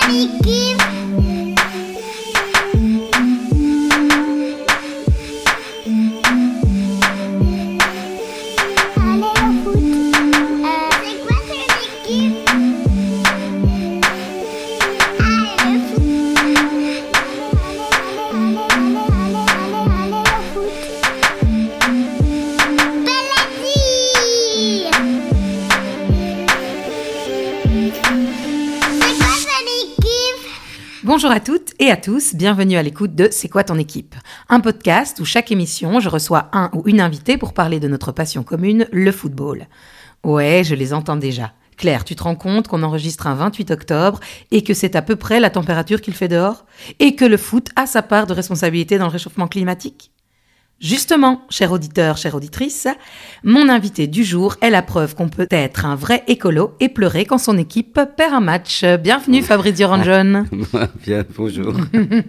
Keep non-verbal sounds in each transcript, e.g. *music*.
Bonjour à toutes et à tous, bienvenue à l'écoute de C'est quoi ton équipe? Un podcast où chaque émission, je reçois un ou une invitée pour parler de notre passion commune, le football. Ouais, je les entends déjà. Claire, tu te rends compte qu'on enregistre un 28 octobre et que c'est à peu près la température qu'il fait dehors? Et que le foot a sa part de responsabilité dans le réchauffement climatique? Justement, cher auditeur, chère auditrice, mon invité du jour est la preuve qu'on peut être un vrai écolo et pleurer quand son équipe perd un match. Bienvenue Fabrizio Ranjon. *laughs* Bien, bonjour.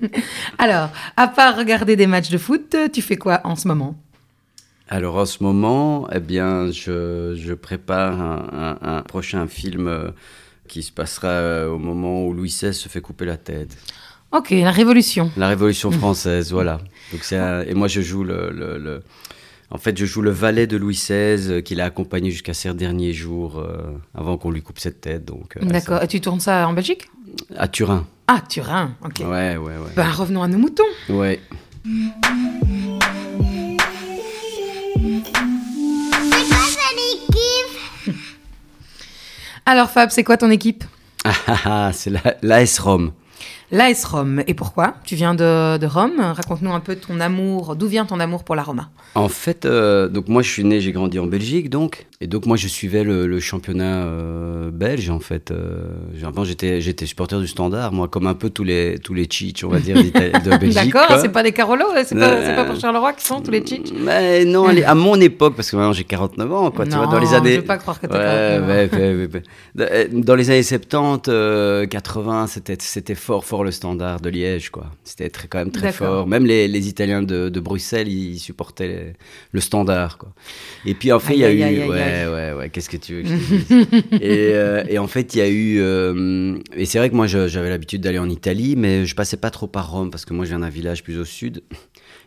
*laughs* Alors, à part regarder des matchs de foot, tu fais quoi en ce moment? Alors en ce moment, eh bien, je, prépare un, un, prochain film euh, qui se passera euh, au moment où Louis XVI se fait couper la tête. Ok, la Révolution. La Révolution française, voilà. Donc et moi je joue le, en fait je joue le valet de Louis XVI qui l'a accompagné jusqu'à ses derniers jours euh, avant qu'on lui coupe cette tête. Donc. Euh, D'accord. Et tu tournes ça en Belgique? À Turin. Ah Turin. Ok. Ouais ouais ouais. Ben revenons à nos moutons. Ouais. Alors Fab, c'est quoi ton équipe? Ah ah ah, c'est l'AS Rome. L'AS Rome. Et pourquoi Tu viens de, Rome. Raconte-nous un peu ton amour. D'où vient ton amour pour la Roma En fait, euh, donc moi je suis né, j'ai grandi en Belgique, donc et donc moi je suivais le, championnat euh, belge en fait. Euh, avant j'étais j'étais supporter du Standard, moi comme un peu tous les tous les on va dire de *laughs* Belgique. D'accord, c'est pas des Carolos, c'est pas, pas pour Charleroi qui sont tous les cheats. Mais non, à mon époque parce que maintenant j'ai 49 ans quoi, tu vois dans les années. Je veux pas croire que t'as ouais, ouais, Dans les années 70, 80, c'était c'était fort fort le standard de Liège, quoi. C'était très, quand même très fort. Même les, les Italiens de, de, Bruxelles, ils supportaient le standard, quoi. Et puis en fait, il y a eu, ouais, ouais, ouais. Qu'est-ce que tu veux que je te dise? *laughs* Et, euh, et, en fait, il y a eu, euh, et c'est vrai que moi, j'avais l'habitude d'aller en Italie, mais je passais pas trop par Rome parce que moi, je viens d'un village plus au sud.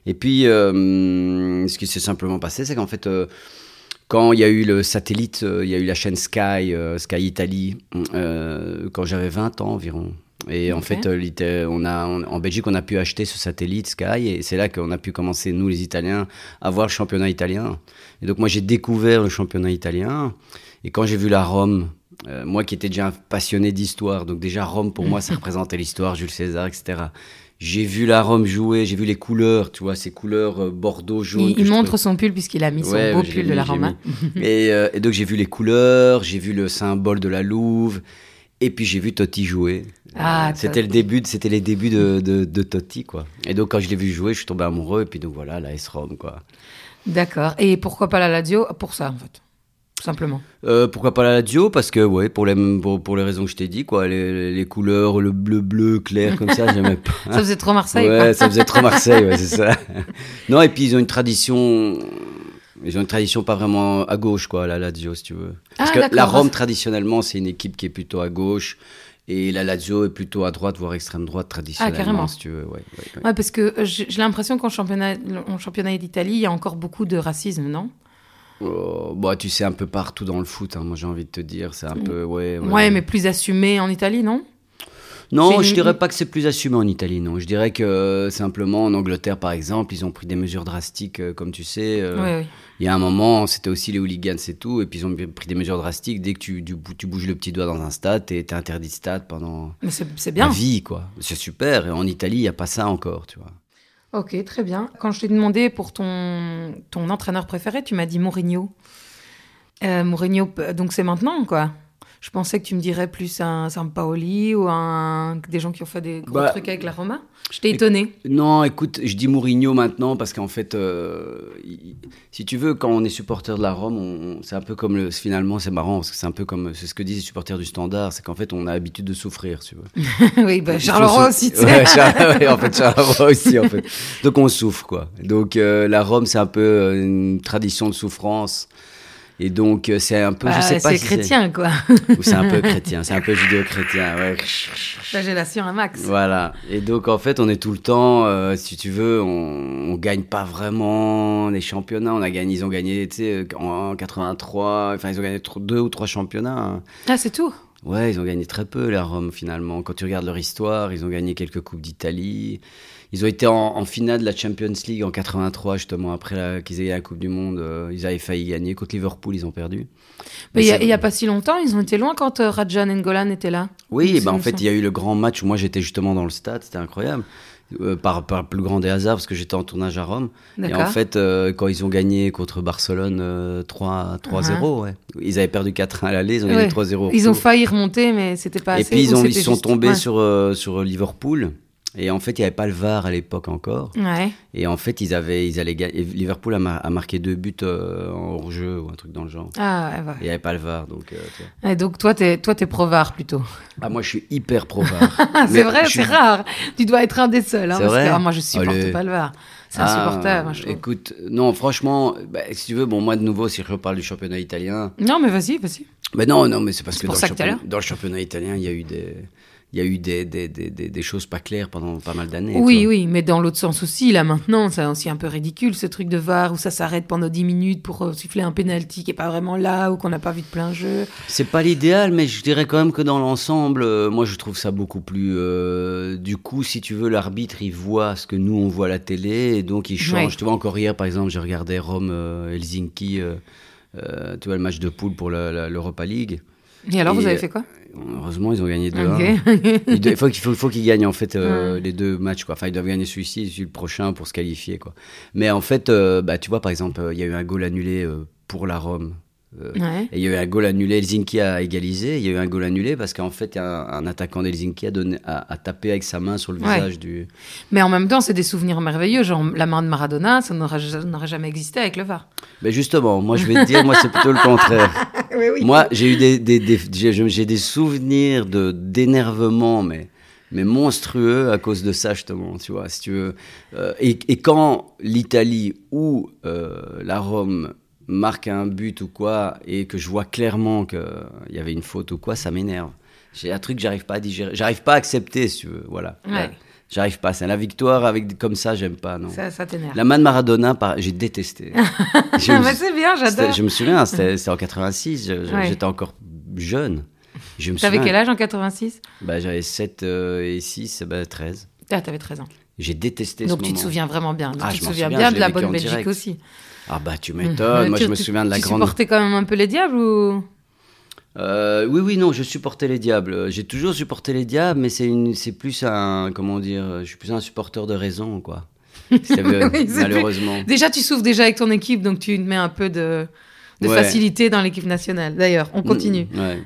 Et puis, euh, ce qui s'est simplement passé, c'est qu'en fait quand il y a eu le satellite, il y a eu la chaîne Sky, Sky Italie, quand j'avais 20 ans environ. Et en fait, euh, on a, en Belgique, on a pu acheter ce satellite Sky, et c'est là qu'on a pu commencer, nous les Italiens, à voir le championnat italien. Et donc moi, j'ai découvert le championnat italien, et quand j'ai vu la Rome, euh, moi qui étais déjà un passionné d'histoire, donc déjà Rome, pour moi, ça *laughs* représentait l'histoire, Jules César, etc. J'ai vu la Rome jouer, j'ai vu les couleurs, tu vois, ces couleurs euh, bordeaux, jaune. Il, montre son pull puisqu'il a mis son beau pull de la Rome. *laughs* et, et, donc j'ai vu les couleurs, j'ai vu le symbole de la Louve, et puis j'ai vu Totti jouer. Ah, c'était le début, c'était les débuts de, de, Totti, quoi. Et donc quand je l'ai vu jouer, je suis tombé amoureux. Et puis donc voilà, la S-Rome, quoi. D'accord. Et pourquoi pas la Lazio Pour ça, en fait. Simplement? Euh, pourquoi pas la Lazio Parce que, ouais, pour les, pour, les raisons que je t'ai dit, quoi. Les, les, couleurs, le bleu-bleu clair, comme ça, j'aimais *laughs* pas. ça faisait trop Marseille, Ouais, ça faisait trop Marseille, ouais, c'est ça. *laughs* non, et puis ils ont une tradition ils ont une tradition pas vraiment à gauche, quoi, la Lazio, si tu veux. Parce ah, que la Rome, traditionnellement, c'est une équipe qui est plutôt à gauche. Et la Lazio est plutôt à droite, voire extrême droite traditionnellement, ah, carrément. si tu veux. Ouais, ouais, parce que euh, j'ai l'impression qu'en championnat, championnat d'Italie, il y a encore beaucoup de racisme, non? Oh, bah, tu sais, un peu partout dans le foot, hein, moi j'ai envie de te dire. C'est un mm. peu. Ouais, ouais, mais plus assumé en Italie, non? Non, je dirais pas que c'est plus assumé en Italie, non. Je dirais que euh, simplement en Angleterre, par exemple, ils ont pris des mesures drastiques, euh, comme tu sais. Euh, il y a un moment, c'était aussi les hooligans et tout, et puis ils ont pris des mesures drastiques. Dès que tu, tu, bouges le petit doigt dans un stade, t'es es interdit de stade pendant c'est bien. la vie, quoi. C'est super. Et en Italie, il n'y a pas ça encore, tu vois. Ok, très bien. Quand je t'ai demandé pour ton, ton entraîneur préféré, tu m'as dit Mourinho. Mourinho, donc c'est maintenant, quoi? Je pensais que tu me dirais plus un Sampaoli ou un, des gens qui ont fait des gros bah, trucs avec la Roma. Je t'ai étonné. Non, écoute, je dis Mourinho maintenant parce qu'en fait, euh, si tu veux, quand on est supporter de la Rome, c'est un peu comme le. Finalement, c'est marrant parce que c'est un peu comme. C'est ce que disent les supporters du Standard, c'est qu'en fait, on a l'habitude de souffrir, tu *laughs* oui, bah, Charleroi aussi, tu sais. *laughs* Ouais, en fait, Charleroi aussi, en fait. Donc, on souffre, quoi. Donc, euh, la Rome, c'est un peu euh, une tradition de souffrance. Et donc, euh, c'est un peu, je Bah, sais pas c'est si chrétien, quoi. Ou c'est un peu *laughs* chrétien, c'est un peu judéo-chrétien, ouais. Flagellation à max. Voilà. Et donc, en fait, on est tout le temps, euh, si tu veux, on, on gagne pas vraiment les championnats. On a gagné, ils ont gagné, tu sais, en 83, enfin, ils ont gagné deux ou trois championnats. hein. Ah, c'est tout? Ouais, ils ont gagné très peu, la Rome, finalement. Quand tu regardes leur histoire, ils ont gagné quelques Coupes d'Italie. Ils ont été en, en finale de la Champions League en 83, justement, après qu'ils aient gagné la Coupe du Monde. euh, ils avaient failli gagner. Contre Liverpool, ils ont perdu. Mais il y a- pas si longtemps, ils ont été loin quand euh, Rajan Ngolan était là. Oui, bah, en fait, il y a eu le grand match où moi j'étais justement dans le stade, c'était incroyable. Euh, par, par le plus grand des hasards, parce que j'étais en tournage à Rome. Et en fait, euh, quand ils ont gagné contre Barcelone euh, 3 3-0, ouais. ils avaient perdu 4-1 à l'aller, ils ont gagné Ouais. 3-0. au Ils ont failli remonter, mais c'était pas Et assez. puis ils, ont, ils sont tombés ouais. sur, sur Liverpool. Et en fait, il n'y avait pas le VAR à l'époque encore. Ouais. Et en fait, ils avaient, ils allaient. Liverpool a, mar- a marqué deux buts euh, en hors-jeu ou un truc dans le genre. Ah, ouais, il n'y avait pas le VAR. Donc, euh. Et donc toi, t'es toi, t'es pro-VAR plutôt. Ah, moi, je suis hyper *laughs* pro-VAR. Ah, c'est vrai, suis- c'est rare. Tu dois être un des seuls. Hein, parce que, ah, moi, je supporte Allez. pas le VAR. C'est Ah, insupportable, moi, je. Écoute, non, franchement, bah, si tu veux, bon, moi de nouveau, si je reparle du championnat italien, Non, mais vas-y, vas-y. mais non, non, mais c'est parce que le dans le championnat italien, il y a eu des, il y a eu des, des, des, des, choses pas claires pendant pas mal d'années. Oui, oui, mais dans l'autre sens aussi, là maintenant, c'est aussi un peu ridicule ce truc de VAR où ça s'arrête pendant 10 minutes pour euh, siffler un penalty qui est pas vraiment là ou qu'on n'a pas vu de plein jeu. C'est pas l'idéal, mais je dirais quand même que dans l'ensemble, euh, moi je trouve ça beaucoup plus. euh, du coup, si tu veux, l'arbitre il voit ce que nous on voit à la télé et donc il change. Ouais. Tu vois, encore hier par exemple, j'ai regardé Rome-Helsinki, euh, tu vois, le match de poule pour l'Europa League. Et alors, Et, vous avez fait quoi? Heureusement, ils ont gagné 2-1. Ok. *laughs* Il faut qu'il faut, faut qu'ils gagnent en fait euh, Ouais. les deux matchs quoi. Enfin ils doivent gagner celui-ci et celui le prochain pour se qualifier quoi. Mais en fait euh, bah tu vois par exemple euh, il y a eu un goal annulé pour la Rome. Euh, Ouais. et il y a eu un goal annulé, Helsinki a égalisé, il y a eu un goal annulé parce qu'en fait, un, un attaquant d'Helsinki a, donné- a, a tapé avec sa main sur le Ouais. visage du... Mais en même temps, c'est des souvenirs merveilleux. Genre, la main de Maradona, ça n'aurait jamais existé avec le VAR. Mais justement, moi je vais te dire, moi c'est plutôt le contraire. *laughs* Oui, oui. Moi j'ai eu des, des, des- j'ai j'ai des souvenirs de d'énervement, mais mais monstrueux à cause de ça justement, tu vois, si tu veux. Euh, et, et quand l'Italie ou euh, la Rome marque un but ou quoi, et que je vois clairement qu'il y avait une faute ou quoi, ça m'énerve. J'ai un truc que j'arrive pas à digérer, j'arrive pas à accepter, si tu veux, voilà. Ouais. J'arrive pas. C'est la victoire avec comme ça, j'aime pas, non. Ça, ça t'énerve. La main de Maradona, par- j'ai détesté. *laughs* Ah, mais c'est bien, j'adore. Je me souviens, *laughs* c'était en 86, je- je- Ouais. j'étais encore jeune. Je me T'avais quel âge en 86 bah, J'avais 7 euh, et 6, bah, 13. Ah, t'avais 13 ans. J'ai détesté Donc ce tu te souviens vraiment bien. Ah, tu je te souviens souviens, bien de la bonne Belgique direct. aussi. Ah bah tu Euh, m'étonnes, moi tu- je me tu- souviens de la tu grande... supportais quand même un peu les diables ou? Euh, oui, oui, non, je supportais les diables. J'ai toujours supporté les diables, mais c'est une, c'est plus un, comment dire, je suis plus un supporter de raison, quoi. *laughs* Oui, malheureusement. Déjà, tu souffres déjà avec ton équipe, donc tu mets un peu de, de Ouais. facilité dans l'équipe nationale. D'ailleurs, on continue. Mm, ouais.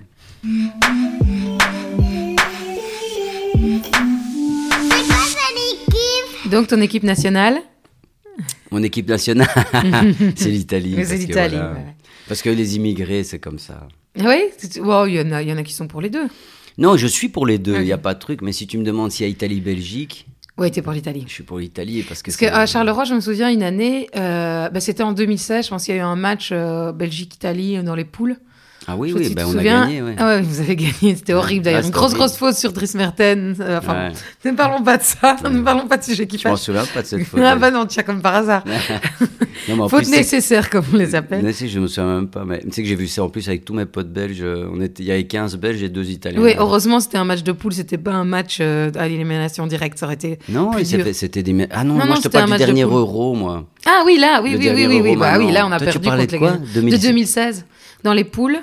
Donc ton équipe nationale? Mon équipe nationale, *laughs* c'est l'Italie. Parce voilà. ouais. Parce que les immigrés, c'est comme ça. Oui, c'est- wow, il y, en a- y en a qui sont pour les deux. Non, je suis pour les deux, il Ok. n'y a pas de truc. Mais si tu me demandes s'il y a Italie-Belgique, Oui, t'es pour l'Italie. je suis pour l'Italie parce que Parce qu'à c'est- Charleroi, je me souviens une année, euh, bah, c'était en 2016, je pense qu'il y a eu un match euh, Belgique-Italie euh, dans les poules. Ah oui, oui, ben on a gagné, ouais. Ah ouais, vous avez gagné, c'était horrible d'ailleurs. Ah, Une grosse, horrible. grosse faute sur Dries Mertens. euh, enfin, Ouais. *laughs* ne parlons pas de ça, ne parlons pas de sujet qui Je m'en souviens pas de cette *laughs* faute. Ah bah non, tiens, comme par hasard. *laughs* Non, mais en Faute plus, nécessaire, comme on les appelle. Mais si, je me souviens même pas. Mais tu sais que j'ai vu ça en plus avec tous mes potes belges. On était, il y avait 15 Belges et 2 Italiens. Oui, heureusement, c'était un match de poule, c'était pas un match euh, à l'élimination directe, ça aurait été. Non, c'était des. Ah non, Non, moi non, je te c'était un parle du dernier euro, moi. Ah oui, là, oui, oui, oui, oui, bah là, on a perdu contre les gars. 2016? De 2016, dans les poules.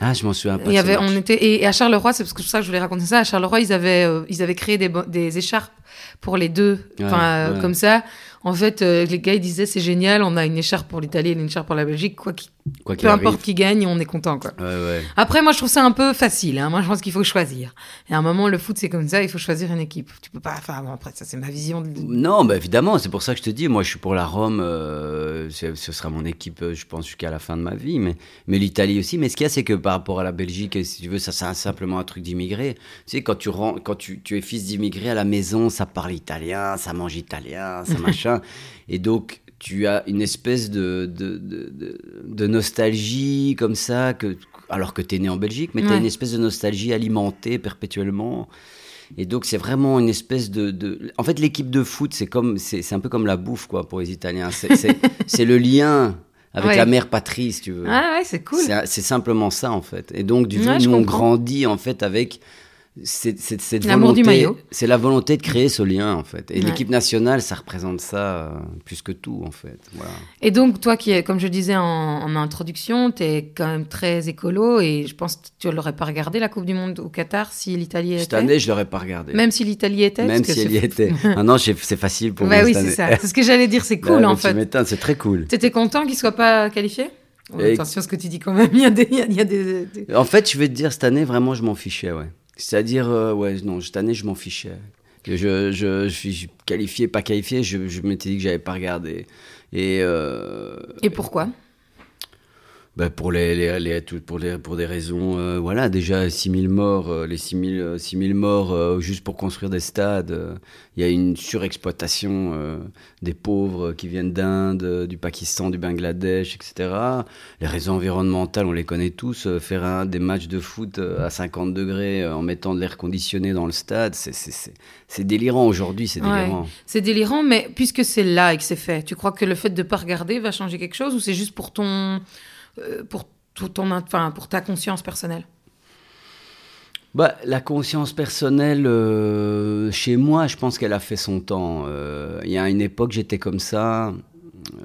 Ah, je m'en souviens pas. Il y avait, on était, et, et à Charleroi, c'est parce que c'est pour ça que je voulais raconter ça. À Charleroi, ils avaient, euh, ils avaient créé des, des écharpes pour les deux, Ouais, enfin euh, ouais. comme ça. En fait, euh, les gars ils disaient c'est génial, on a une écharpe pour l'Italie et une écharpe pour la Belgique, quoi qu'il- Quoi peu importe arrive. qui gagne, on est content quoi. Ouais, ouais. Après, moi, je trouve ça un peu facile. Hein. Moi, je pense qu'il faut choisir. Et à un moment, le foot, c'est comme ça. Il faut choisir une équipe. Tu peux pas. Enfin, bon, après, ça, c'est ma vision. De... Non, bah évidemment, c'est pour ça que je te dis, moi je suis pour la Rome, euh, ce sera mon équipe, euh, je pense, jusqu'à la fin de ma vie, mais, mais l'Italie aussi. Mais ce qu'il y a, c'est que par rapport à la Belgique, si tu veux, ça c'est simplement un truc d'immigré. Tu sais, quand tu, rends, quand tu, tu es fils d'immigré à la maison, ça parle italien, ça mange italien, ça *laughs* machin. Et donc, tu as une espèce de, de, de, de nostalgie comme ça, que, alors que tu es né en Belgique, mais tu as une espèce de nostalgie alimentée perpétuellement. Et donc, c'est vraiment une espèce de. de... En fait, l'équipe de foot, c'est comme, c'est un peu comme la bouffe, quoi, pour les Italiens. C'est *laughs* le lien avec la mère patrie, si tu veux. Ah ouais, c'est cool. C'est simplement ça, en fait. Et donc, du coup, nous, on grandit, en fait, avec c'est cette volonté. C'est la volonté de créer ce lien en fait. Et l'équipe nationale, ça représente ça euh, plus que tout en fait. Voilà. Et donc toi qui, comme je disais en, introduction, tu es quand même très écolo et je pense que tu l'aurais pas regardé la Coupe du Monde au Qatar si l'Italie était? Cette année, je l'aurais pas regardé. Même si l'Italie était. Même si elle y était. *laughs* ah non, c'est facile pour bah moi. oui, c'est ça. C'est ce que j'allais dire, c'est *laughs* cool en fait. c'est très cool. T'étais content qu'il soit pas qualifié? Attention à ce que tu dis quand même. Il y a des, il y a des... En fait, je vais te dire, cette année, vraiment, je m'en fichais, ouais. C'est-à-dire, euh, ouais, non, cette année, je m'en fichais. Je, je, je, suis qualifié, pas qualifié, je, je m'étais dit que j'avais pas regardé. Et, euh, et pourquoi? Bah pour, les, les, les, pour, les, pour des raisons, euh, voilà, déjà 6000 morts, euh, les 6000 6000 morts euh, juste pour construire des stades. Il y a une surexploitation des pauvres qui viennent d'Inde, du Pakistan, du Bangladesh, etc. Les raisons environnementales, on les connaît tous. faire un, des matchs de foot à 50 degrés en mettant de l'air conditionné dans le stade, c'est délirant aujourd'hui, c'est délirant. c'est délirant, mais puisque c'est là et que c'est fait, tu crois que le fait de ne pas regarder va changer quelque chose ou c'est juste pour ton euh, pour, tout ton, enfin, pour ta conscience personnelle? Bah, la conscience personnelle, euh, chez moi, je pense qu'elle a fait son temps. Euh, il y a une époque, j'étais comme ça.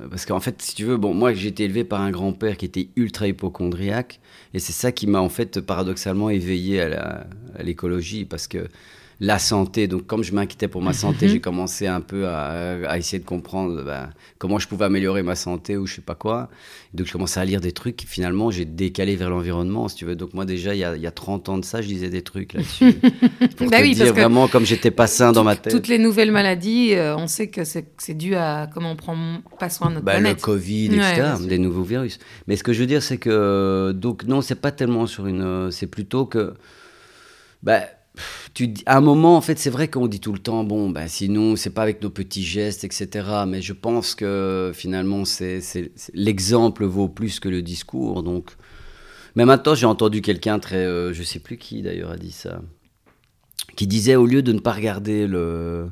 Parce qu'en fait, si tu veux, bon, moi, j'ai été élevé par un grand-père qui était ultra hypochondriaque. Et c'est ça qui m'a, en fait, paradoxalement éveillé à l'écologie. Parce que la santé. Donc, comme je m'inquiétais pour ma santé, mhm. j'ai commencé un peu à, essayer de comprendre bah, comment je pouvais améliorer ma santé ou je sais pas quoi. Donc, je commençais à lire des trucs. Finalement, j'ai décalé vers l'environnement, si tu veux. Donc, moi, déjà, il y, a, il y a 30 ans de ça, je disais des trucs là-dessus. *laughs* pour bah te dire vraiment comme j'étais pas sain dans ma tête. Toutes les nouvelles maladies, euh, on sait que c'est dû à comment on prend pas soin de notre bah, planète. Le Covid, etc., des nouveaux virus. Mais ce que je veux dire, c'est que, donc, non, c'est pas tellement sur une. C'est plutôt que. Bah, tu, à un moment, en fait, c'est vrai qu'on dit tout le temps, bon, ben, sinon, c'est pas avec nos petits gestes, etc. Mais je pense que finalement, c'est, l'exemple vaut plus que le discours. Donc, mais maintenant, j'ai entendu quelqu'un très, euh, je sais plus qui d'ailleurs a dit ça, qui disait au lieu de ne pas regarder le,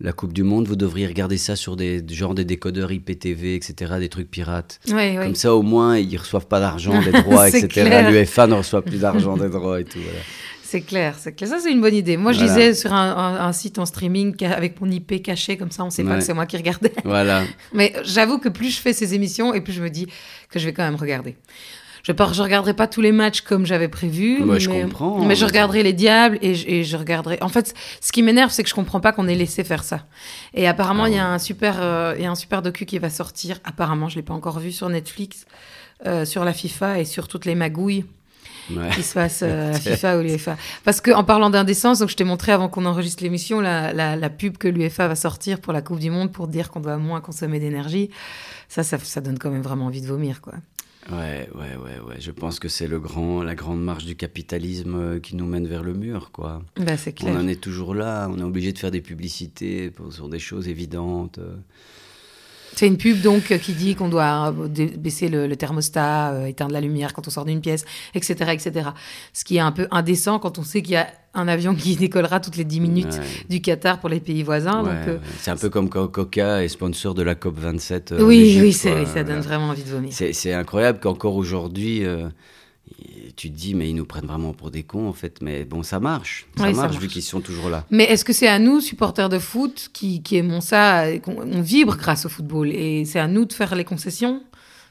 la Coupe du Monde, vous devriez regarder ça sur des genre des décodeurs IPTV, etc., des trucs pirates. Comme ça, au moins, ils reçoivent pas d'argent des droits, *laughs* etc. L'UEFA ne reçoit plus d'argent des droits et tout. Voilà. C'est clair, c'est clair. Ça, c'est une bonne idée. Moi, je disais sur un, site en streaming avec mon IP caché, comme ça, on ne sait pas que c'est moi qui regardais. Voilà. *laughs* Mais j'avoue que plus je fais ces émissions, et plus je me dis que je vais quand même regarder. Je ne je regarderai pas tous les matchs comme j'avais prévu. mais, je comprends. Mais je regarderai les diables et je, et je regarderai. En fait, ce qui m'énerve, c'est que je comprends pas qu'on ait laissé faire ça. Et apparemment, il y a un super, euh, il y a un super docu qui va sortir. Apparemment, je l'ai pas encore vu sur Netflix, euh, sur la FIFA et sur toutes les magouilles qui se passe euh, à *laughs* FIFA ou l'UEFA. Parce qu'en parlant d'indécence, donc je t'ai montré avant qu'on enregistre l'émission la, la, pub que l'UEFA va sortir pour la Coupe du Monde pour dire qu'on doit moins consommer d'énergie. Ça, ça, ça, donne quand même vraiment envie de vomir, quoi. Ouais, ouais, ouais, ouais. Je pense que c'est le grand, la grande marche du capitalisme euh, qui nous mène vers le mur, quoi. Bah, clair. On en est toujours là. On est obligé de faire des publicités pour, sur des choses évidentes. Euh. C'est une pub donc qui dit qu'on doit euh, baisser le, thermostat, euh, éteindre la lumière quand on sort d'une pièce, etc., etc. Ce qui est un peu indécent quand on sait qu'il y a un avion qui *laughs* décollera toutes les 10 minutes du Qatar pour les pays voisins. Euh, c'est un peu comme Coca est sponsor de la COP 27. oui, oui, ça donne vraiment envie de vomir. C'est incroyable qu'encore aujourd'hui tu te dis, mais ils nous prennent vraiment pour des cons, en fait. Mais bon, ça marche. Ça, marche, vu qu'ils sont toujours là. Mais est-ce que c'est à nous, supporters de foot, qui, qui aimons ça, qu'on vibre grâce au football Et c'est à nous de faire les concessions?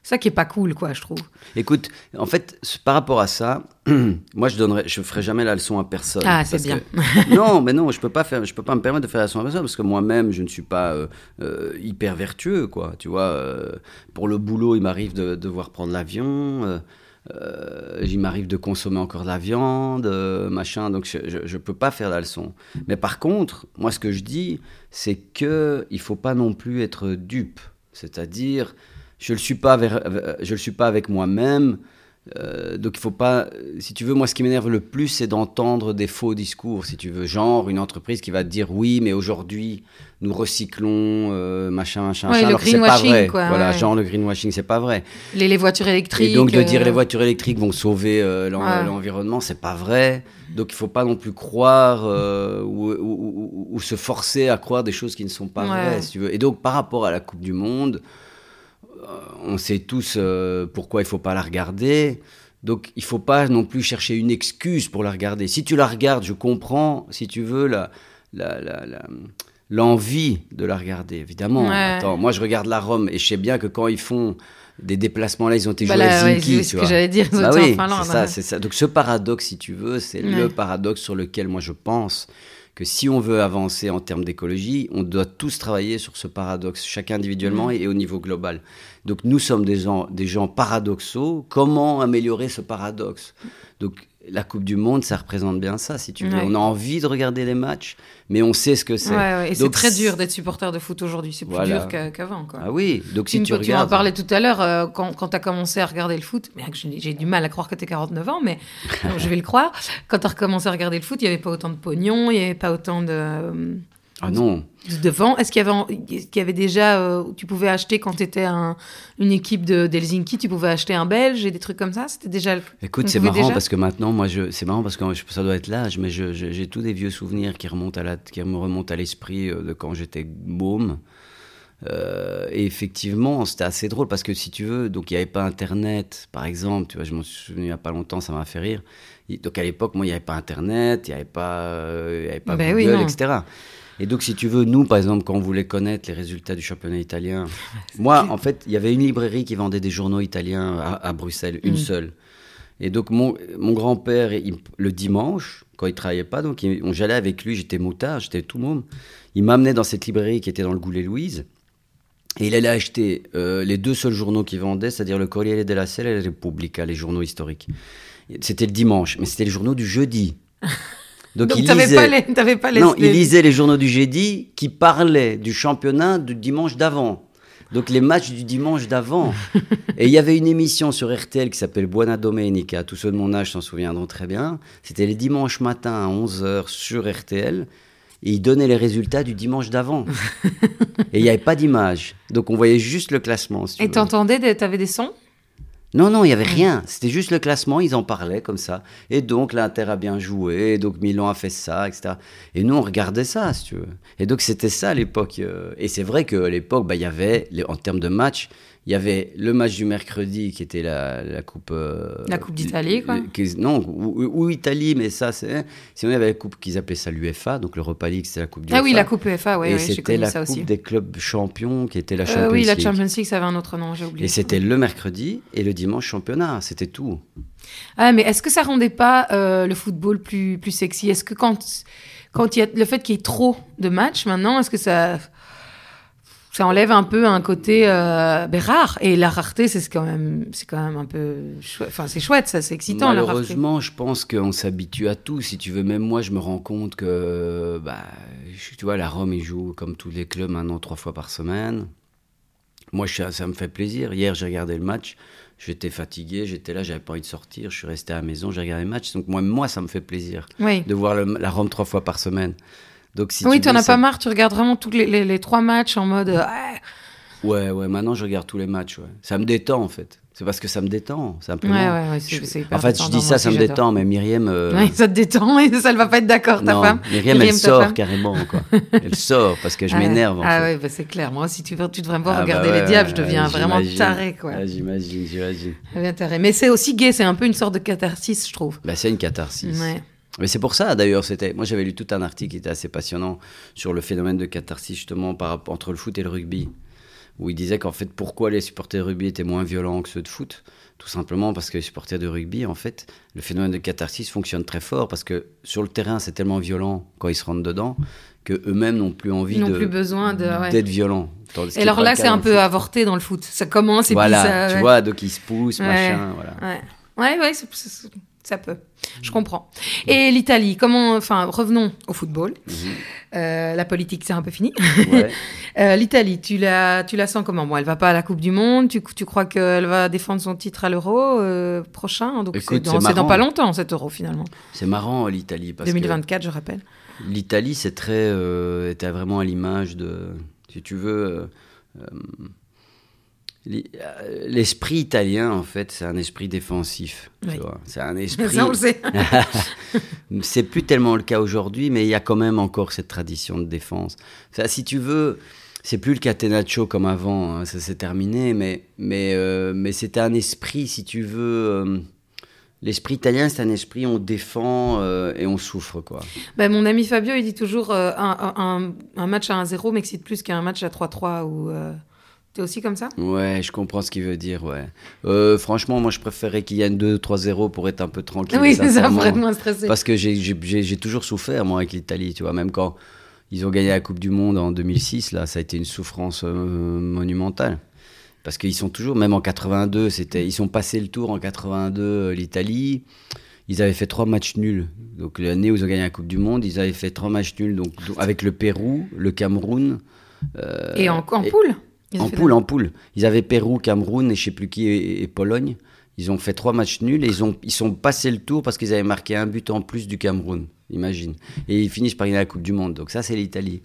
Ça qui est pas cool, quoi, je trouve. Écoute, en fait, par rapport à ça, *clears throat* moi, je donnerais, je ferai jamais la leçon à personne. Ah, c'est bien. *laughs* non, mais non, je peux pas faire, je peux pas me permettre de faire la leçon à personne parce que moi-même, je ne suis pas euh, euh, hyper vertueux, quoi. Tu vois, euh, pour le boulot, il m'arrive de devoir prendre l'avion. Euh, il m'arrive de consommer encore de la viande, euh, machin, donc je ne peux pas faire la leçon. Mais par contre, moi ce que je dis, c'est que il faut pas non plus être dupe. C'est-à-dire, je ne le suis pas avec moi-même. Euh, donc il faut pas, si tu veux, moi ce qui m'énerve le plus, c'est d'entendre des faux discours, si tu veux, genre une entreprise qui va te dire oui, mais aujourd'hui nous recyclons euh, machin machin, ouais, machin alors c'est pas vrai. Quoi, voilà, ouais. genre le greenwashing, c'est pas vrai. Les, les, voitures électriques. Et donc de dire euh... les voitures électriques vont sauver euh, l'environnement, ouais. c'est pas vrai. Donc il faut pas non plus croire ou, ou, ou, ou, se forcer à croire des choses qui ne sont pas vraies, si tu veux. Et donc par rapport à la Coupe du Monde on sait tous euh, pourquoi il faut pas la regarder. Donc il faut pas non plus chercher une excuse pour la regarder. Si tu la regardes, je comprends, si tu veux, la, la, la, la l'envie de la regarder, évidemment. Ouais. Attends, moi je regarde la Rome et je sais bien que quand ils font des déplacements là, ils ont été bah joués là, à Helsinki. Ouais, c'est ce que j'allais dire. Bah oui, c'est ça, c'est ça. Donc ce paradoxe, si tu veux, c'est le paradoxe sur lequel moi je pense que si on veut avancer en termes d'écologie, on doit tous travailler sur ce paradoxe, chacun individuellement mmh. et au niveau global. Donc nous sommes des gens, des gens paradoxaux. Comment améliorer ce paradoxe? Donc la Coupe du Monde, ça représente bien ça, si tu veux. Ouais. On a envie de regarder les matchs, mais on sait ce que c'est. Ouais, ouais. Et c'est très dur d'être supporter de foot aujourd'hui. C'est plus voilà. dur qu'avant. Qu ah oui, donc si tu, tu, regardes... En parlais tout à l'heure, euh, quand, quand tu as commencé à regarder le foot, j'ai du mal à croire que tu 49 ans, mais *laughs* bon, je vais le croire. Quand tu as recommencé à regarder le foot, il n'y avait pas autant de pognon, il n'y avait pas autant de... Ah non devant. Est-ce qu'il y avait, qu y avait déjà, euh, tu pouvais acheter quand tu étais un, une équipe d'Helsinki, tu pouvais acheter un Belge et des trucs comme ça? C'était déjà. Écoute, c'est marrant déjà? parce que maintenant, moi, je, c'est marrant parce que ça doit être l'âge, mais j'ai je, tous des vieux souvenirs qui remontent à la, qui me remontent à l'esprit euh, de quand j'étais môme. Euh, et effectivement, c'était assez drôle parce que si tu veux, donc il n'y avait pas Internet, par exemple. Tu vois, je m'en suis souvenu il n'y a pas longtemps, ça m'a fait rire. Donc à l'époque, moi, il n'y avait pas Internet, il n'y avait pas, euh, il y avait pas ben Google, oui, etc. Et donc, si tu veux, nous, par exemple, quand on voulait connaître les résultats du championnat italien, moi, en fait, il y avait une librairie qui vendait des journaux italiens à, à Bruxelles, une mmh. seule. Et donc, mon, mon grand-père, le dimanche, quand il travaillait pas, donc j'allais avec lui, j'étais moutard, j'étais tout môme. Il m'amenait dans cette librairie qui était dans le Goulet-Louise. Et il allait acheter euh, les deux seuls journaux qu'il vendait, c'est-à-dire le Corriere della Sera et la Repubblica, les journaux historiques. C'était le dimanche, mais c'était les journaux du jeudi. *laughs* Donc, Donc il lisait... pas les, t'avais pas les... Non, il lisait les journaux du jeudi qui parlaient du championnat du dimanche d'avant. Donc les matchs du dimanche d'avant. *laughs* et il y avait une émission sur RTL qui s'appelle Buona Domenica. Tous ceux de mon âge s'en souviendront très bien. C'était les dimanches matins à 11h sur RTL. Et il donnait les résultats du dimanche d'avant. *laughs* et il n'y avait pas d'image. Donc on voyait juste le classement. Si et t'entendais, t'avais des sons? Non, non, il n'y avait rien. C'était juste le classement, ils en parlaient comme ça. Et donc, l'Inter a bien joué, et donc Milan a fait ça, etc. Et nous, on regardait ça, si tu veux. Et donc, c'était ça à l'époque. Et c'est vrai qu'à l'époque, bah, il y avait, en termes de match, il y avait le match du mercredi qui était la, la coupe. Euh, la coupe d'Italie, quoi. Qui, non, ou, ou, Italie, mais ça, c'est. Sinon, il y avait la coupe qu'ils appelaient ça l'UEFA, donc l'Europa League, c'était la coupe du Ah oui, la coupe UEFA, oui, Et ouais, c'était la ça coupe aussi. des clubs champions qui était la Euh, Champions oui, la League. Champions League, ça avait un autre nom, j'ai oublié. Et c'était le mercredi et le dimanche championnat, c'était tout. Ah, mais est-ce que ça rendait pas euh, le football plus, plus sexy? Est-ce que quand, quand il y a le fait qu'il y ait trop de matchs maintenant, est-ce que ça ça enlève un peu un côté euh, ben, rare? Et la rareté c'est quand même c'est quand même un peu chouette. enfin c'est chouette ça c'est excitant malheureusement je pense qu'on s'habitue à tout. Si tu veux même moi je me rends compte que bah tu vois la Rome ils jouent comme tous les clubs maintenant trois fois par semaine. Moi ça me fait plaisir. Hier j'ai regardé le match j'étais fatigué j'étais là j'avais pas envie de sortir je suis resté à la maison j'ai regardé le match donc moi moi ça me fait plaisir oui. de voir le, la Rome trois fois par semaine donc, si oui, tu en as ça... pas marre, tu regardes vraiment tous les, les, les trois matchs en mode. Euh, ouais, ouais, maintenant je regarde tous les matchs. Ouais. Ça me détend en fait. C'est parce que ça me détend, simplement. Ouais, ouais, ouais, c'est en fait, je dis ça, ça me détend, mais Myriam. Euh... Ça te détend, et ça ne va pas être d'accord, ta non, femme. Myriam, Myriam elle sort carrément, quoi. *laughs* elle sort parce que je ah, m'énerve. Ah fait. ouais, bah, c'est clair. Moi, si tu, veux, tu devrais me voir ah, regarder bah, les ouais, diables, je deviens vraiment taré, quoi. Ah, j'imagine, j'imagine. Bien taré. Mais c'est aussi gay, c'est un peu une sorte de catharsis, je trouve. Bah, c'est une catharsis. Mais c'est pour ça, d'ailleurs, c'était. Moi, j'avais lu tout un article qui était assez passionnant sur le phénomène de catharsis, justement, par... entre le foot et le rugby. Où il disait qu'en fait, pourquoi les supporters de rugby étaient moins violents que ceux de foot? Tout simplement parce que les supporters de rugby, en fait, le phénomène de catharsis fonctionne très fort parce que sur le terrain, c'est tellement violent quand ils se rentrent dedans que eux-mêmes n'ont plus envie n'ont plus besoin de, ouais. d'être violents. Et alors là, c'est un peu avorté dans le foot. Ça commence et voilà, puis ça. tu ouais. vois, donc ils se poussent, Ouais. machin, voilà. Ouais, ouais, ouais c'est- c'est- ça peut. Je comprends. Et l'Italie, comment. Enfin, revenons au football. Mhm. Euh, la politique, c'est un peu fini. *laughs* euh, L'Italie, tu la, tu la sens comment? Bon, elle va pas à la Coupe du Monde. Tu, tu crois qu'elle va défendre son titre à l'Euro euh, prochain? Donc c'est dans, dans, pas longtemps cet Euro finalement. C'est marrant l'Italie 2024, je rappelle. L'Italie, c'est très, était vraiment à l'image de, si tu veux. Euh, l'esprit italien, en fait, c'est un esprit défensif. C'est un *laughs* esprit. *laughs* C'est plus tellement le cas aujourd'hui, mais il y a quand même encore cette tradition de défense. Ça, si tu veux, c'est plus le catenaccio comme avant, hein, ça s'est terminé, mais, mais, euh, mais c'était un esprit, si tu veux. Euh, l'esprit italien, c'est un esprit, on défend euh, et on souffre, quoi. Ben, mon ami Fabio, il dit toujours un, un, match à 1-0 m'excite plus qu'un match à 3-3 ou. T'es aussi comme ça? Ouais, je comprends ce qu'il veut dire, ouais. Euh, franchement, moi, je préférais qu'il y ait 2-3-0 pour être un peu tranquille. Oui, c'est ça, pour être moins stressé. Parce que j'ai toujours souffert, moi, avec l'Italie, tu vois. Même quand ils ont gagné la Coupe du Monde en 2006, là, ça a été une souffrance euh, monumentale. Parce qu'ils sont toujours, même en 82, ils sont passés le tour en 82, euh, l'Italie. Ils avaient fait trois matchs nuls. Donc l'année où ils ont gagné la Coupe du Monde, ils avaient fait trois matchs nuls donc, avec le Pérou, le Cameroun. et en, en poule? En poule, en poule. Ils avaient Pérou, Cameroun et je sais plus qui et, Pologne. Ils ont fait trois matchs nuls et ils, ont, ils sont passés le tour parce qu'ils avaient marqué un but en plus du Cameroun. Imagine. Et ils finissent par gagner la Coupe du Monde. Donc ça, c'est l'Italie.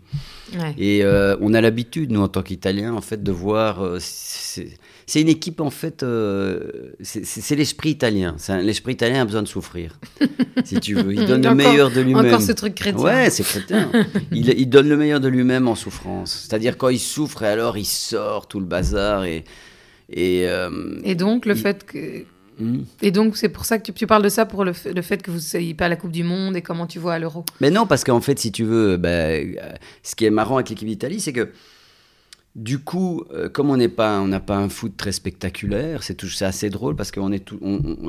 Et euh, on a l'habitude, nous, en tant qu'Italiens, en fait, de voir. Euh, c'est une équipe, en fait. Euh, c'est l'esprit italien. L'esprit italien a besoin de souffrir, *laughs* si tu veux. Il donne le meilleur de lui-même. Encore ce truc chrétien. Ouais, c'est chrétien. il, il, donne le meilleur de lui-même en souffrance. C'est-à-dire, quand il souffre, et alors il sort tout le bazar. Et, et, et donc, le fait que Mm. Et donc, c'est pour ça que tu, parles de ça, pour le, fait que vous ne soyez pas à la Coupe du Monde et comment tu vois à l'Euro. Mais non, parce qu'en fait, si tu veux, bah, ce qui est marrant avec l'équipe d'Italie, c'est que du coup, euh, comme on n'est pas, on n'a pas un foot très spectaculaire, c'est assez drôle parce qu'on est tout,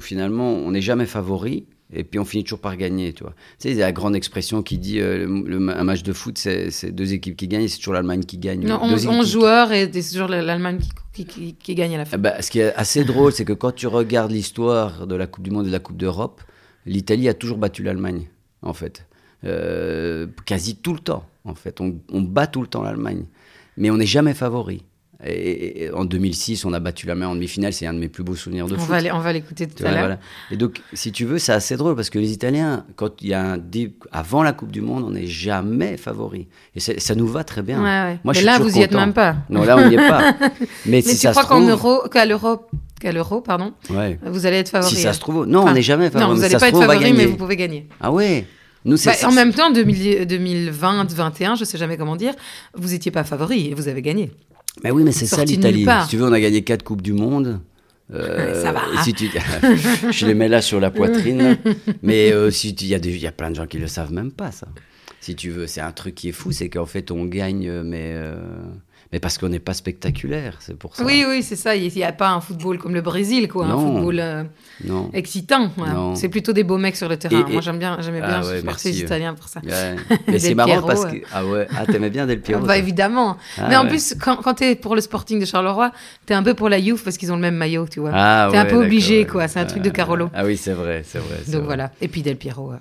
finalement, on n'est jamais favori et puis on finit toujours par gagner, tu vois. Tu sais, il y a la grande expression qui dit euh, le, un match de foot, c'est deux équipes qui gagnent, c'est toujours l'Allemagne qui gagne. Non, 11, joueurs et c'est toujours l'Allemagne qui, qui, qui, gagne à la fin. Ben, ce qui est assez drôle, c'est que quand tu regardes l'histoire de la Coupe du Monde et de la Coupe d'Europe, l'Italie a toujours battu l'Allemagne, en fait. Euh, quasi tout le temps, en fait. On, on bat tout le temps l'Allemagne. Mais on n'est jamais favori. Et, en 2006, on a battu la main en demi-finale. C'est un de mes plus beaux souvenirs de on foot. Va on va l'écouter tout à l'heure. Et donc, si tu veux, c'est assez drôle parce que les Italiens, quand il y a un avant la Coupe du Monde, on n'est jamais favori. Et ça nous va très bien. Moi, Mais là, vous n'y êtes même pas. Non, là, on n'y est pas. *laughs* Mais, si tu ça crois qu'à l'euro, qu'à l'euro, pardon, vous allez être favori. Si ça se trouve, non, on n'est jamais favori. Non, vous n'allez pas être favori, mais vous pouvez gagner. Ah ouais. Nous, bah, en même temps, 2020, 2021, je sais jamais comment dire, vous n'étiez pas favori et vous avez gagné. Mais oui, mais c'est ça l'Italie. Si tu veux, on a gagné quatre Coupes du Monde. Euh, ça va. Si tu... *laughs* je les mets là sur la poitrine. mais euh, si il y, a y a plein de gens qui le savent même pas, ça. Si tu veux, c'est un truc qui est fou, c'est qu'en fait, on gagne, mais. Euh, mais parce qu'on n'est pas spectaculaire, c'est pour ça. Oui, oui, c'est ça. Il n'y a pas un football comme le Brésil, quoi. Un football euh, excitant. C'est plutôt des beaux mecs sur le terrain. Moi, j'aime bien, j'aimais bien ah supporter les Italiens pour ça. *laughs* Mais c'est marrant parce que. Ah ouais, ah, t'aimais bien Del Piero Bah évidemment. Ah mais en plus, quand, quand tu es pour le Sporting de Charleroi, tu es un peu pour la Juve parce qu'ils ont le même maillot, tu vois. Ah, tu es un peu obligé, quoi. C'est un truc de Carolo. Ah oui, c'est vrai, c'est vrai. Donc voilà. Et puis Del Piero.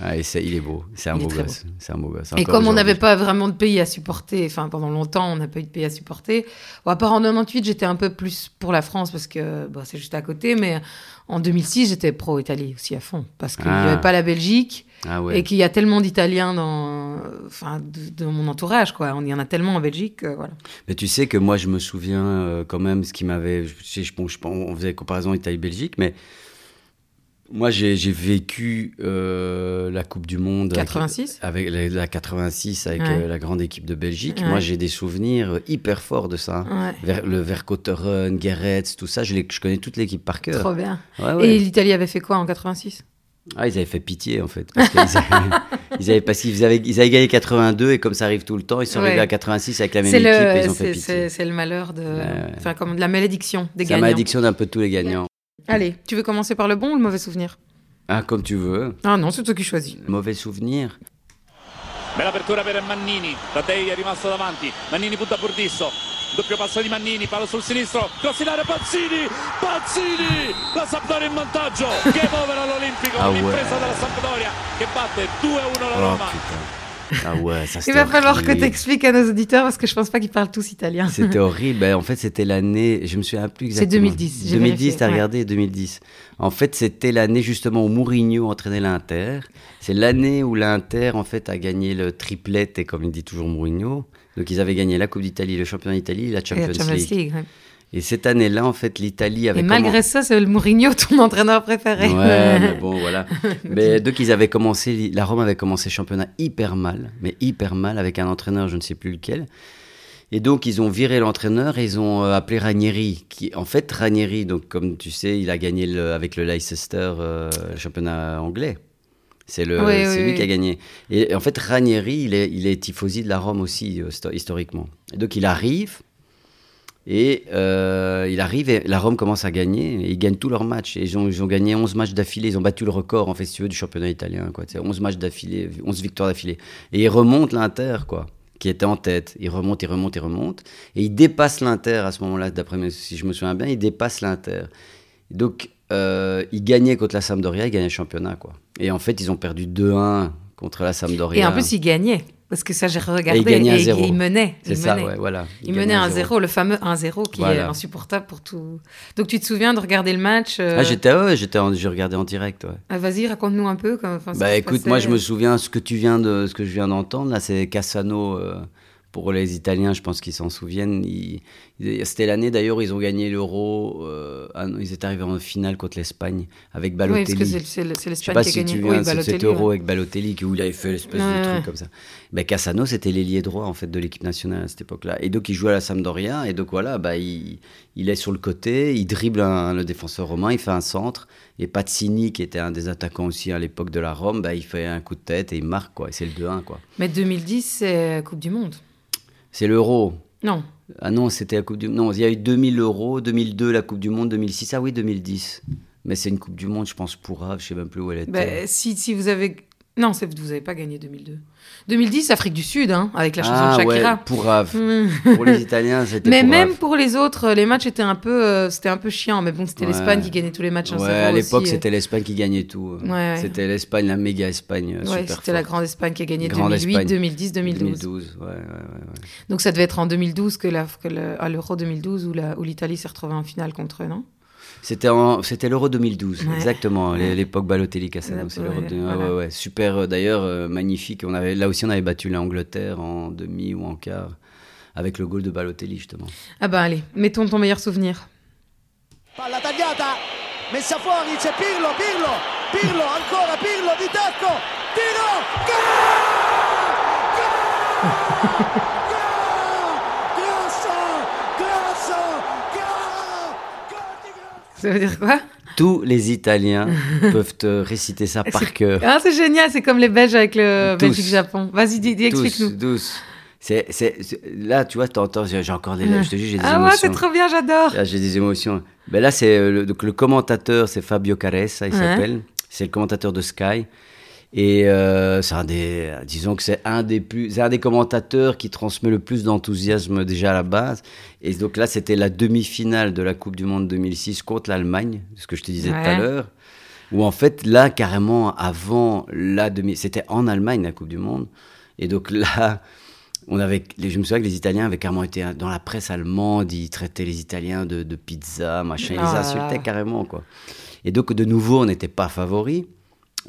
Ah, il est beau, c'est un, beau gosse. C'est un beau gosse. Et comme on n'avait pas vraiment de pays à supporter, enfin pendant longtemps on n'a pas eu de pays à supporter. Bon, à part en 98, j'étais un peu plus pour la France parce que bon, c'est juste à côté, mais en 2006 j'étais pro Italie aussi à fond parce qu'il n'y avait ah. pas la Belgique ah et qu'il y a tellement d'Italiens dans, enfin, de, mon entourage quoi. On y en a tellement en Belgique, voilà. Mais tu sais que moi je me souviens euh, quand même ce qui m'avait, je, je, je, on faisait comparaison Italie-Belgique, mais moi, j'ai vécu euh, la Coupe du Monde 86 avec, la, 86 avec euh, la grande équipe de Belgique. Moi, j'ai des souvenirs hyper forts de ça. le Verkotteren, Gerets, tout ça, je, je connais toute l'équipe par cœur. Trop bien. Et l'Italie avait fait quoi en 86 ah, ils avaient fait pitié en fait. Parce qu'ils avaient, *laughs* ils avaient, ils avaient, gagné 82 et comme ça arrive tout le temps, ils sont arrivés à 86 avec la même équipe et ils ont fait pitié. C'est le malheur de. Enfin, comme de la malédiction des gagnants. La malédiction d'un peu tous les gagnants. Allez, tu veux commencer par le bon ou le mauvais souvenir? Ah, comme tu veux. Ah non, c'est toi qui choisis. Mauvais souvenir. Bella apertura per Mannini, Taddei è rimasto davanti, Mannini punta Burdisso, doppio passo di Mannini, palo sul sinistro, cross in area Pazzini, Pazzini, la Sampdoria in vantaggio, *laughs* che over all'Olimpico, ah, l'impresa della Sampdoria che batte 2-1 la Roma. Oh, Ah ouais, ça Il va falloir que tu expliques à nos auditeurs parce que je pense pas qu'ils parlent tous italien. C'était *laughs* horrible. Ben, en fait, c'était l'année, je me souviens plus exactement. C'est 2010. 2010, t'as regardé 2010. En fait, c'était l'année justement où Mourinho entraînait l'Inter. C'est l'année où l'Inter, en fait, a gagné le triplet, et comme il dit toujours Mourinho. Donc, ils avaient gagné la Coupe d'Italie, le championnat d'Italie, la Champions, la Champions League. Et cette année-là, en fait, l'Italie avait. Et malgré ça, c'est le Mourinho, *laughs* ton entraîneur préféré. Ouais, *laughs* mais bon, voilà. *laughs* mais donc, ils avaient commencé, la Rome avait commencé le championnat hyper mal, mais hyper mal, avec un entraîneur, je ne sais plus lequel. Et donc, ils ont viré l'entraîneur et ils ont euh, appelé Ranieri. Qui, en fait, Ranieri, donc, comme tu sais, il a gagné le, avec le Leicester euh, le championnat anglais. C'est le, lui qui a gagné. Et en fait, Ranieri, il est, il est tifosi de la Rome aussi, euh, historiquement. Et donc, il arrive. Et il arrive et la Rome commence à gagner. Et ils gagnent tous leurs matchs. Et ils ont, ils gagné 11 matchs d'affilée. Ils ont battu le record, en fait, du championnat italien. Quoi. 11 matchs d'affilée, 11 victoires d'affilée. Et ils remontent l'Inter, quoi qui était en tête. Il remonte, il remonte, il remonte. Et il dépasse l'Inter à ce moment-là, d'après si je me souviens bien, il dépasse l'Inter. Donc, euh, il gagnait contre la Sampdoria, il gagnait le championnat. Quoi. Et en fait, ils ont perdu 2-1 contre la Sampdoria. Et en plus, il gagnait. Parce que ça, j'ai regardé. Et il gagnait 1-0. Et, il menait. C'est ça, ouais, voilà. Il, il menait 1-0, le fameux 1-0 qui est insupportable pour tout. Donc, tu te souviens de regarder le match euh... Ah, j'étais, ouais, j'étais, j'ai regardé en direct, ouais. Ah, vas-y, raconte-nous un peu. Comme, bah, écoute, moi, je me souviens ce que tu viens de, ce que je viens d'entendre. Là, c'est Cassano. Euh, pour les Italiens, je pense qu'ils s'en souviennent. C'était l'année d'ailleurs ils ont gagné l'Euro. Euh, ils étaient arrivés en finale contre l'Espagne avec Balotelli. Oui, parce que c'est l'Espagne qui a gagné. Si tu oui, cet Euro avec Balotelli où il avait fait l'espèce de truc comme ça. Ben, Cassano, c'était l'ailier droit en fait de l'équipe nationale à cette époque-là. Et donc il jouait à la Sampdoria. Et donc voilà, bah, il, il est sur le côté, il dribble le défenseur romain, il fait un centre. Et Pazzini, qui était un des attaquants aussi à l'époque de la Rome, bah, il fait un coup de tête et il marque quoi. Et c'est le 2-1 quoi. Mais 2010, c'est Coupe du Monde. C'est l'euro. Non. Ah non, c'était la Coupe du Monde. Non, il y a eu 2000 euros, 2002 la Coupe du Monde, 2006. Ah oui, 2010. Mais c'est une Coupe du Monde, je pense, pour Ave, je sais même plus où elle était. Ben, si, si vous avez non, vous n'avez pas gagné 2002. 2010, Afrique du Sud, hein, avec la chanson ah, de Shakira. Ouais, pour Rav. Mm. pour les Italiens, c'était Mais même pour les autres, les matchs étaient un peu, euh, c'était un peu chiant. Mais bon, c'était l'Espagne qui gagnait tous les matchs. Ouais, à l'époque, c'était l'Espagne qui gagnait tout. Ouais, c'était l'Espagne, la méga Espagne. Ouais, c'était la grande Espagne qui a gagné 2008, 2010, 2012. 2012, ouais, ouais, ouais, Donc ça devait être en 2012 que, à l'Euro 2012 où l'Italie s'est retrouvée en finale contre eux, non? C'était c'était l'Euro 2012, exactement, l'époque Balotelli Cassano. C'est l'Euro ouais, ouais, super. Euh, d'ailleurs, euh, magnifique. On avait là aussi, on avait battu l'Angleterre en demi ou en quart avec le goal de Balotelli justement. Ah bah allez, mettons ton meilleur souvenir. Palla tagliata, messa fuori, c'è Pirlo, Pirlo, Pirlo, ancora Pirlo di tacco, tiro, *laughs* Ça veut dire quoi? Tous les Italiens *laughs* peuvent te réciter ça par cœur. Ah, c'est génial, c'est comme les Belges avec le Belgique-Japon. Vas-y, explique-nous. Douce. C'est, c'est, là, tu vois, t'entends, j'ai encore des, je te dis, j'ai des ah émotions. Ah ouais, c'est trop bien, j'adore. Là, j'ai des émotions. Ben là, c'est euh, le, donc, le commentateur, c'est Fabio Caressa, il s'appelle. C'est le commentateur de Sky. Et euh, c'est un des, disons que c'est un des plus, un des commentateurs qui transmet le plus d'enthousiasme déjà à la base. Et donc là, c'était la demi-finale de la Coupe du Monde 2006 contre l'Allemagne, ce que je te disais tout à l'heure. Où en fait, là, carrément, avant la demi, c'était en Allemagne la Coupe du Monde. Et donc là, on avait, je me souviens que les Italiens avaient carrément été dans la presse allemande, ils traitaient les Italiens de, de pizza, machin, ils les oh insultaient carrément, quoi. Et donc, de nouveau, on n'était pas favoris.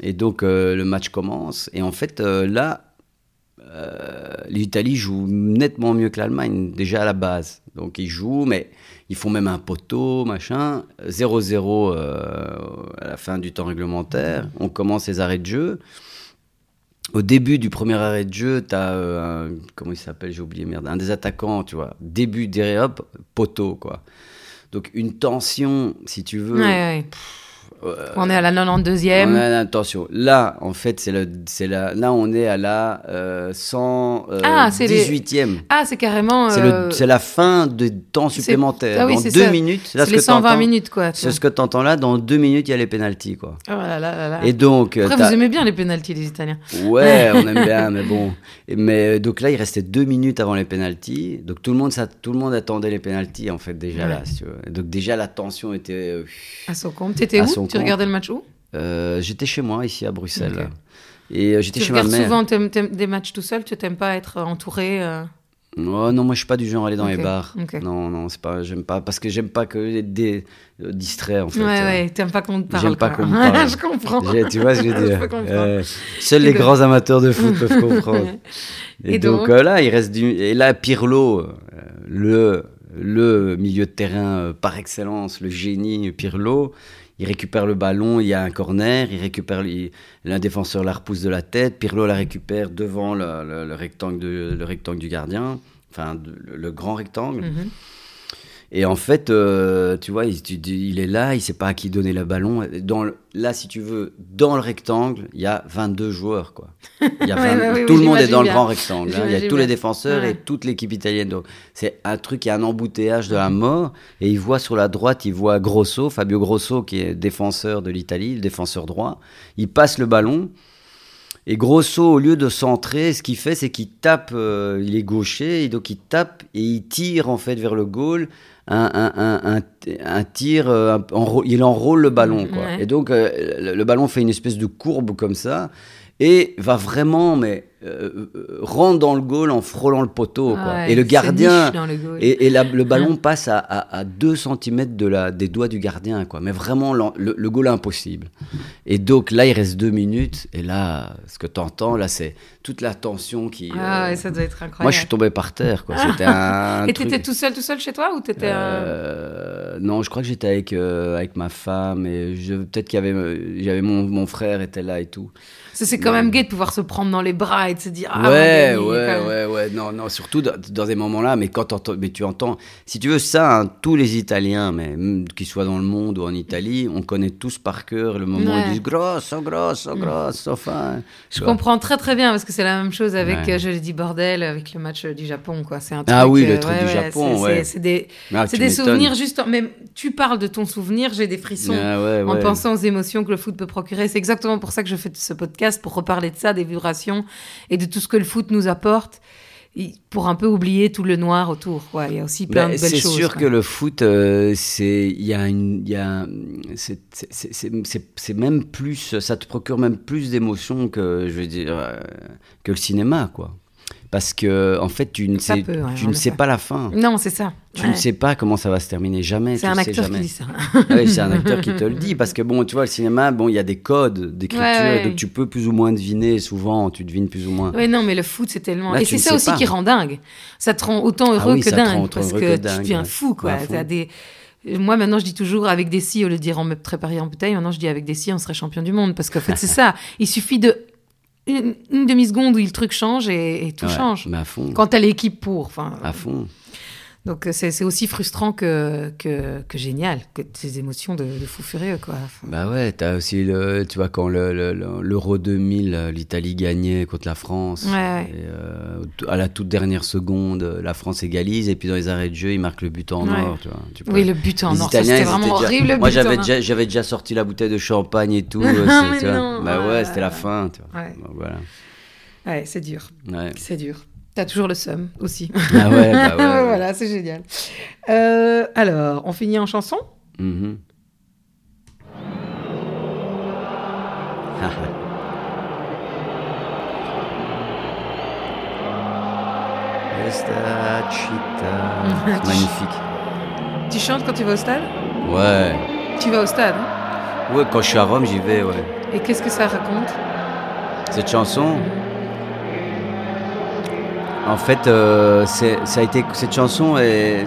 Et donc euh, le match commence. Et en fait, euh, là, euh, l'Italie joue nettement mieux que l'Allemagne, déjà à la base. Donc ils jouent, mais ils font même un poteau, machin. 0-0 à la fin du temps réglementaire. On commence les arrêts de jeu. Au début du premier arrêt de jeu, tu as un, comment il s'appelle, j'ai oublié, merde, un des attaquants, tu vois. Début, derrière, hop, poteau, quoi. Donc une tension, si tu veux. Ouais, on est à la 92e. attention, là, en fait, c'est le, c'est la, là, on est à la euh, 118e. Ah, ah, c'est carrément. Euh, c'est, la fin de temps supplémentaire. Ah dans deux minutes. c'est les 120 minutes, quoi. C'est ce que tu entends là. Dans deux minutes, il y a les pénalties, quoi. Oh là là là Et donc. Après, vous aimez bien les pénalties, les Italiens. Ouais, *laughs* on aime bien, mais bon. Mais donc là, il restait deux minutes avant les pénalties. Donc tout le monde, ça, tout le monde attendait les pénalties, en fait, déjà là. Donc déjà, la tension était. Euh, à son compte. T'étais où? Tu regardais le match où? J'étais chez moi ici à Bruxelles. Et j'étais chez ma mère. Tu souvent des matchs tout seul? Tu t'aimes pas être entouré Oh, non, moi je suis pas du genre à aller dans les bars. Non, non, c'est pas, j'aime pas, parce que j'aime pas que dé, euh, distrait en fait. Ouais, ouais, t'aimes pas qu'on te parle. J'aime pas qu'on me parle. je comprends. Tu vois ce que je veux *laughs* dire. euh, seuls les grands amateurs de foot peuvent *laughs* comprendre. Et, donc, euh, là, il reste du, et là Pirlo, euh, le le milieu de terrain par excellence, le génie Pirlo, il récupère le ballon, il y a un corner, il récupère l'un défenseur la repousse de la tête, Pirlo la récupère devant le, rectangle, le rectangle du gardien, enfin le, grand rectangle. Mhm. Et en fait, euh, tu vois, il, il, est là, il sait pas à qui donner le ballon. Dans là, si tu veux, dans le rectangle, il y a 22 joueurs, quoi. Il y a *laughs* tout le monde est dans le grand rectangle. Hein. Il y a tous les défenseurs et toute l'équipe italienne. Donc, c'est un truc, il y a un embouteillage de la mort. Et il voit sur la droite, il voit Grosso, Fabio Grosso, qui est défenseur de l'Italie, le défenseur droit. Il passe le ballon. Et Grosso, au lieu de centrer, ce qu'il fait, c'est qu'il tape, euh, il est gaucher, et donc il tape et il tire en fait vers le goal un, un, un, tir, euh, il enrôle le ballon. Quoi. Et donc euh, le, ballon fait une espèce de courbe comme ça et va vraiment, mais euh, euh, rentre dans le goal en frôlant le poteau. et le gardien. et, et le ballon *laughs* passe à, à, 2 cm de la, des doigts du gardien. Quoi. Mais vraiment, le, le, goal impossible. Et donc là, il reste 2 minutes. Et là, ce que tu entends, là, c'est toute la tension qui. Ah, euh, ça doit être incroyable. Moi, je suis tombé par terre. Quoi. C'était un. *laughs* et t'étais tout seul, tout seul chez toi ou t'étais. Euh... Non, je crois que j'étais avec, avec ma femme. Et peut-être qu'il y avait. J'avais mon, mon frère était là et tout. C'est quand même gay de pouvoir se prendre dans les bras et de se dire ah, ouais ouais ouais ouais. Non non surtout dans, dans des moments là mais quand mais tu entends si tu veux ça hein, tous les Italiens mais qu'ils soient dans le monde ou en Italie on connaît tous par cœur le moment où ils disent grosso grosso mm. grosso enfin je comprends très très bien parce que c'est la même chose avec euh, je l'ai dit bordel avec le match du Japon quoi. C'est un ah oui le euh, truc du Japon ouais. c'est des ah, c'est des souvenirs juste mais tu parles de ton souvenir j'ai des frissons ah, en pensant aux émotions que le foot peut procurer. C'est exactement pour ça que je fais ce podcast pour reparler de ça des vibrations et de tout ce que le foot nous apporte pour un peu oublier tout le noir autour. Ouais, il y a aussi plein de belles choses. C'est sûr que le foot, euh, c'est il y a une, il y a, c'est même plus, ça te procure même plus d'émotions que je veux dire euh, que le cinéma, quoi parce que en fait tu ne sais, tu ne sais pas la fin. Non, c'est ça. Tu ne sais pas comment ça va se terminer jamais. C'est un acteur qui dit ça. oui, c'est un acteur qui te le dit parce que bon, tu vois, le cinéma, bon, il y a des codes d'écriture, donc tu peux plus ou moins deviner. Souvent, tu devines plus ou moins. Oui, non, mais le foot, c'est tellement. Et c'est ça aussi qui rend dingue. Ça te rend autant ah heureux que dingue parce que, tu deviens fou, quoi. As des moi, maintenant, je dis toujours avec des si, au lieu de dire on me préparer en bouteille, maintenant je dis avec des si, on serait champion du monde. Parce qu'en fait, c'est *laughs* ça. Il suffit de une, demi-seconde où le truc change et, tout change. Mais à fond. Quand t'as l'équipe pour. À fond. Donc euh, c'est aussi frustrant que, que, que, génial, que ces émotions de, de fou furieux. Quoi. Bah ouais, as aussi, le, tu vois, quand l'Euro 2000, l'Italie gagnait contre la France, ouais, et, euh, à la toute dernière seconde, la France égalise, et puis dans les arrêts de jeu, ils marquent le but en or. Tu vois, oui, le but en or, c'était vraiment horrible. Moi, j'avais déjà, déjà sorti la bouteille de champagne et tout. *laughs* non, bah ouais, c'était la fin. Tu vois. Ouais, voilà. ouais c'est dur. C'est dur. T'as toujours le seum aussi. Ah ouais, *laughs* bah ouais. voilà, c'est génial. Euh, alors, on finit en chanson? Mm -hmm. *laughs* Esta. *laughs* Magnifique. Tu chantes quand tu vas au stade? Ouais. Tu vas au stade hein? Ouais, quand je suis à Rome, j'y vais, ouais. Et qu'est-ce que ça raconte? Cette chanson? En fait, euh, ça a été, cette chanson, elle,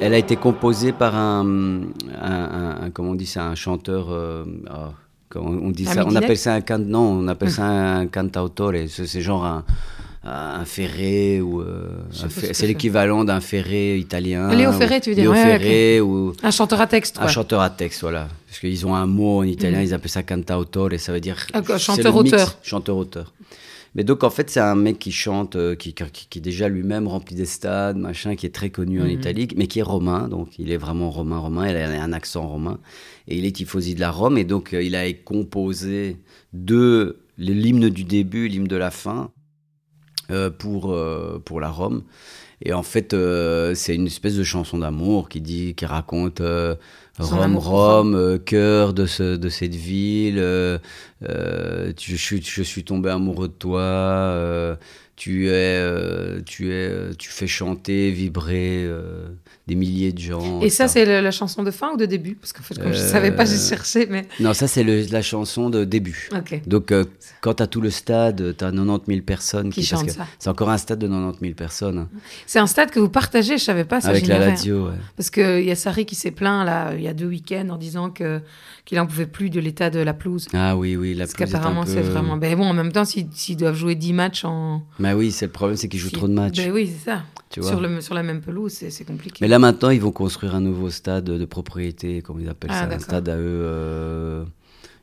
elle a été composée par un, un, comment on dit ça, un chanteur. Euh, oh, on, dit ça, on appelle ça un can, non, on appelle ça un cantautore. C'est genre un, un ferré ou euh, c'est l'équivalent d'un ferré italien. Léo Ferré, tu veux dire Léo Ferré ou un chanteur à texte. Un chanteur à texte, voilà. Parce qu'ils ont un mot en italien, mm. ils appellent ça cantautore et ça veut dire chanteur auteur. Mais donc en fait c'est un mec qui chante, euh, qui, qui, qui, déjà lui-même remplit des stades, machin, qui est très connu en mhm. Italie, mais qui est romain, donc il est vraiment romain, romain, il a un accent romain, et il est tifosi de la Rome, et donc euh, il a composé de l'hymne du début, l'hymne de la fin, euh, pour, pour la Rome. Et en fait, euh, c'est une espèce de chanson d'amour qui dit, qui raconte Rome, Rome, euh, cœur de, ce, de cette ville. euh, euh, tu- je, suis, je suis tombé amoureux de toi. euh, tu es, euh, tu es, tu fais chanter, vibrer euh, des milliers de gens. Et ça, c'est la chanson de fin ou de début? Parce qu'en fait, comme je Euh, savais pas, j'ai cherché, mais. Non, ça c'est la chanson de début. Donc, euh, quand tu as tout le stade, tu as 90 000 personnes Qui chantent ça. C'est encore un stade de 90 000 personnes. hein, C'est un stade que vous partagez, je savais pas ça. avec la. Lazio. ouais. Parce qu'il y a Sarri qui s'est plaint, là, il y a deux week-ends, en disant que qu'il en pouvait plus de l'état de la pelouse. Ah oui, oui, la Parce pelouse un qu'apparemment, peu- c'est vraiment. Ben bon, en même temps, s'ils doivent jouer 10 matchs en. Bah oui, c'est le problème, c'est qu'ils jouent trop de matchs. Ben oui, c'est ça. tu vois. Sur, le, sur la même pelouse, c'est compliqué. Mais là maintenant, ils vont construire un nouveau stade de propriété, comme ils appellent Ah, ça, un stade à eux. euh,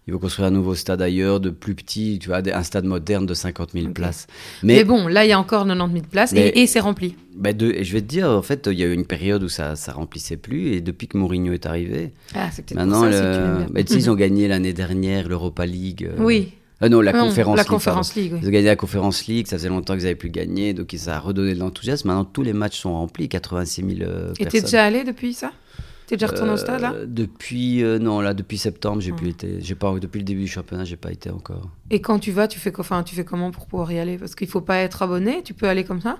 Ils vont construire un nouveau stade ailleurs, de plus petit, tu vois, un stade moderne de 50 000 Ok. places. Mais, Mais, bon, là, il y a encore 90 000 places Mais- et, et c'est rempli. bah, de- et je vais te dire, en fait, il y a eu une période où ça, ça remplissait plus, et depuis que Mourinho est arrivé, Ah, c'est peut-être maintenant, pour ça le- bien. bah, tu sais, ils ont *laughs* gagné l'année dernière l'Europa League. euh, Oui. euh, non, la Non, conférence La League, conférence League, Ils ont gagné la Conférence League, ça faisait longtemps qu'ils n'avaient plus gagné, donc ça a redonné de l'enthousiasme. Maintenant, tous les matchs sont remplis, 86 000 euh, Et t'es personnes. déjà allé depuis ça? T'es déjà retourné au stade, là Euh, Depuis, euh, non, là, depuis septembre, j'ai Ah. plus été. J'ai pas, depuis le début du championnat, j'ai pas été encore. Et quand tu vas, tu fais, enfin, tu fais comment pour pouvoir y aller? Parce qu'il faut pas être abonné, tu peux aller comme ça?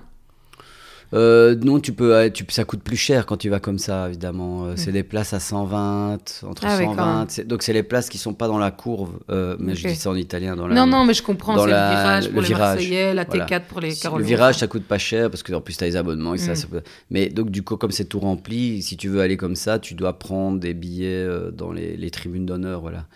Euh, non, tu peux, euh, tu, ça coûte plus cher quand tu vas comme ça, évidemment. Euh, C'est des places à 120, entre Mm. Ah oui, quand 120. même. c'est- donc, c'est les places qui sont pas dans la courbe, euh, mais je dis ça en italien. Dans la, Non, non, mais je comprends, c'est le virage le pour les virage, Marseillais, la voilà. T4 pour les Carolos. Le virage, ça coûte pas cher parce que en plus, tu as les abonnements. Et ça, Mm. ça peut- Mais donc, du coup, comme c'est tout rempli, si tu veux aller comme ça, tu dois prendre des billets euh, dans les, les tribunes d'honneur. Voilà.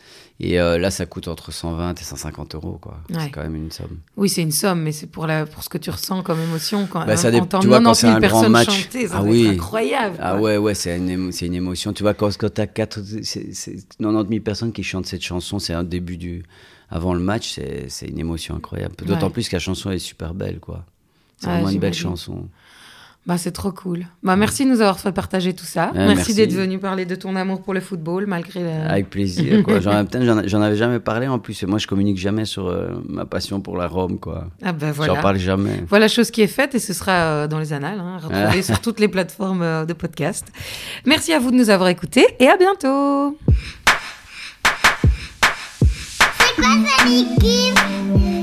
Et euh, là, ça coûte entre 120 et 150 euros. quoi. Ouais. C'est quand même une somme. Oui, c'est une somme, mais c'est pour, la, pour ce que tu ressens comme émotion. Quand Bah, ça dé- tu vois, quand 90 c'est 000 un grand personnes match- chanter, ça Ah oui. incroyable. Ah quoi. ouais, ouais, c'est une, émo- une émotion. Tu vois, quand, quand tu as 4, c'est, c'est 90 000 personnes qui chantent cette chanson, c'est un début du. Avant le match, c'est, une émotion incroyable. D'autant Ouais. plus que la chanson est super belle, quoi. C'est Ouais, vraiment une belle chanson. Bah, c'est trop cool. Bah, merci de nous avoir fait partager tout ça. Ouais, merci, merci. d'être venu parler de ton amour pour le football, malgré la... Avec plaisir, quoi. *laughs* J'en, j'en, j'en avais jamais parlé en plus. Et moi, je communique jamais sur euh, ma passion pour la Rome, quoi. Ah bah J'en voilà. parle jamais. Voilà chose qui est faite et ce sera euh, dans les annales, hein, retrouvé sur toutes les plateformes euh, de podcast. Merci à vous de nous avoir écoutés et à bientôt. C'est quoi ça, l'équipe